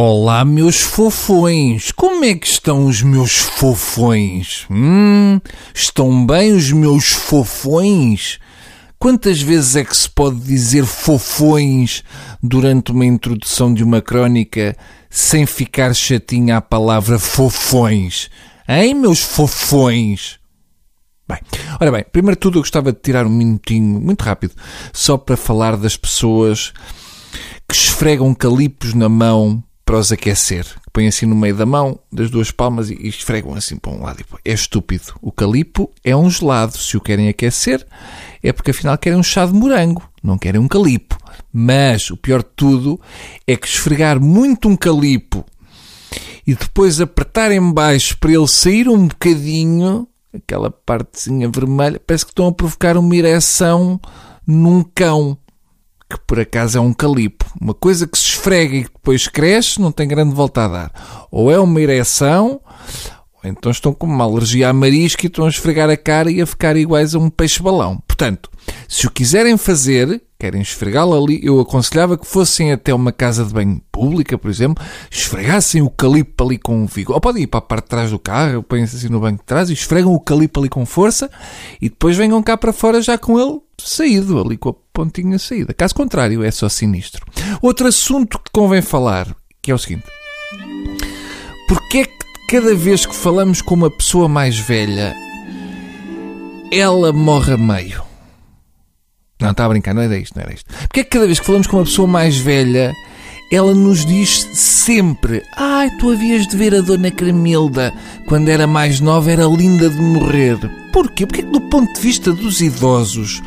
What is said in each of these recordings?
Olá, meus fofões! Como é que estão os meus fofões? Hum, estão bem os meus fofões? Quantas vezes é que se pode dizer fofões durante uma introdução de uma crónica sem ficar chatinha a palavra fofões? Hein, meus fofões? Bem, ora bem, primeiro de tudo eu gostava de tirar um minutinho, muito rápido, só para falar das pessoas que esfregam calipos na mão para os aquecer. Põem assim no meio da mão, das duas palmas e esfregam assim para um lado. É estúpido. O calipo é um gelado. Se o querem aquecer, é porque afinal querem um chá de morango, não querem um calipo. Mas o pior de tudo é que esfregar muito um calipo e depois apertar em baixo para ele sair um bocadinho, aquela partezinha vermelha, parece que estão a provocar uma ereção num cão que por acaso é um calipo. Uma coisa que se esfrega e depois cresce, não tem grande volta a dar. Ou é uma ereção, então estão com uma alergia a marisco e estão a esfregar a cara e a ficar iguais a um peixe-balão. Portanto, se o quiserem fazer, querem esfregá-lo ali, eu aconselhava que fossem até uma casa de banho pública, por exemplo, esfregassem o calipo ali com vigor. Ou podem ir para a parte de trás do carro, põem-se assim no banco de trás e esfregam o calipo ali com força e depois venham cá para fora já com ele saído, ali com a pontinha saída. Caso contrário, é só sinistro. Outro assunto que convém falar, que é o seguinte. Porquê cada vez que falamos com uma pessoa mais velha, ela morre a meio? Não, está a brincar, não era isto, não era isto. Porquê é que cada vez que falamos com uma pessoa mais velha, ela nos diz sempre: Ai, tu havias de ver a Dona Cremilda quando era mais nova, era linda de morrer. Porquê? Porque é do ponto de vista dos idosos,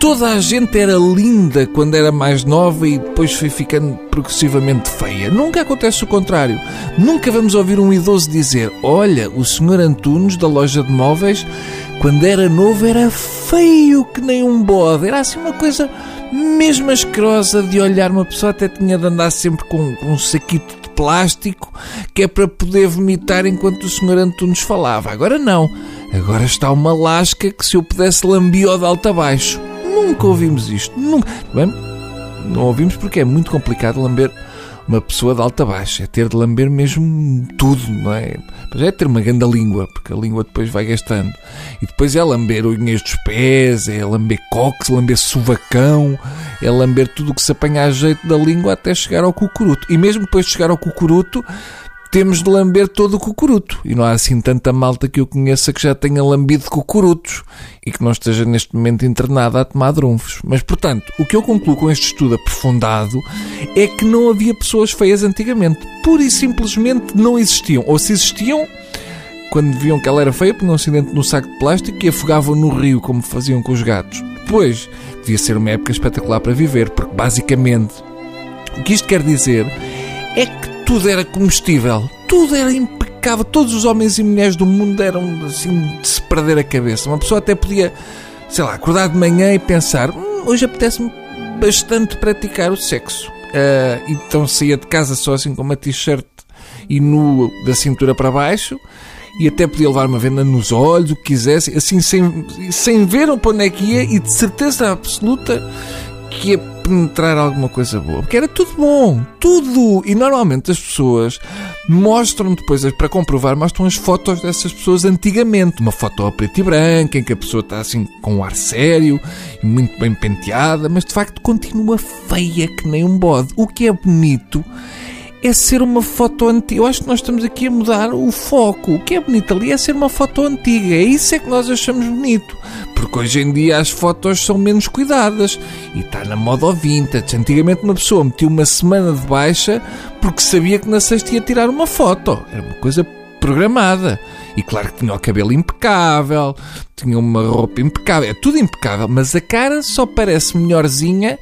toda a gente era linda quando era mais nova e depois foi ficando progressivamente feia. Nunca acontece o contrário. Nunca vamos ouvir um idoso dizer: Olha, o senhor Antunes da loja de móveis, quando era novo, era feio que nem um bode. Era assim uma coisa mesmo asquerosa de olhar. Uma pessoa até tinha de andar sempre com, um saquito de plástico que é para poder vomitar enquanto o senhor Antunes falava. Agora não. Agora está uma lasca que se eu pudesse lambia de alto a baixo. Nunca ouvimos isto. Nunca. Bem, não ouvimos porque é muito complicado lamber uma pessoa de alta baixa. É ter de lamber mesmo tudo, não é? Mas é ter uma grande língua, porque a língua depois vai gastando. E depois é lamber unhas dos pés, é lamber cox, lamber sovacão, é lamber tudo o que se apanha a jeito da língua até chegar ao cucuruto. E mesmo depois de chegar ao cucuruto, temos de lamber todo o cucuruto. E não há assim tanta malta que eu conheça que já tenha lambido cucurutos e que não esteja neste momento internada a tomar drunfos. Mas, portanto, o que eu concluo com este estudo aprofundado é que não havia pessoas feias antigamente. Pura e simplesmente não existiam. Ou se existiam, quando viam que ela era feia, punham um acidente no saco de plástico e afogavam no rio, como faziam com os gatos. Depois, devia ser uma época espetacular para viver, porque basicamente o que isto quer dizer é que tudo era comestível, tudo era impecável, todos os homens e mulheres do mundo eram assim de se perder a cabeça. Uma pessoa até podia, sei lá, acordar de manhã e pensar: hum, hoje apetece-me bastante praticar o sexo. Uh, então saía de casa só assim com uma t-shirt e nu da cintura para baixo e até podia levar uma venda nos olhos, o que quisesse, assim sem, sem ver para onde é que ia e de certeza absoluta que ia penetrar alguma coisa boa. Porque era tudo bom, tudo. E normalmente as pessoas mostram depois, para comprovar, mostram as fotos dessas pessoas antigamente. Uma foto a preto e branco, em que a pessoa está assim com um ar sério e muito bem penteada, mas de facto continua feia que nem um bode. O que é bonito é ser uma foto antiga. Eu acho que nós estamos aqui a mudar o foco. O que é bonito ali é ser uma foto antiga. É isso é que nós achamos bonito. Porque hoje em dia as fotos são menos cuidadas. E está na moda vintage. Antigamente uma pessoa metia uma semana de baixa porque sabia que na sexta ia tirar uma foto. Era uma coisa programada. E claro que tinha o cabelo impecável, tinha uma roupa impecável, é tudo impecável, mas a cara só parece melhorzinha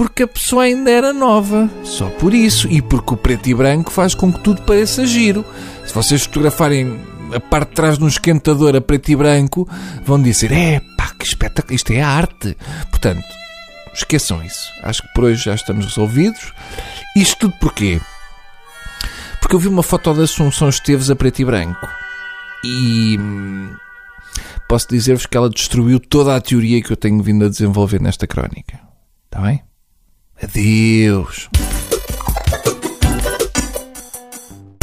porque a pessoa ainda era nova. Só por isso. E porque o preto e branco faz com que tudo pareça giro. Se vocês fotografarem a parte de trás de um esquentador a preto e branco, vão dizer: é pá, que espetáculo, isto é arte. Portanto, esqueçam isso. Acho que por hoje já estamos resolvidos. Isto tudo porquê? Porque eu vi uma foto da Assunção Esteves a preto e branco. E hum, posso dizer-vos que ela destruiu toda a teoria que eu tenho vindo a desenvolver nesta crónica. Está bem? Adeus.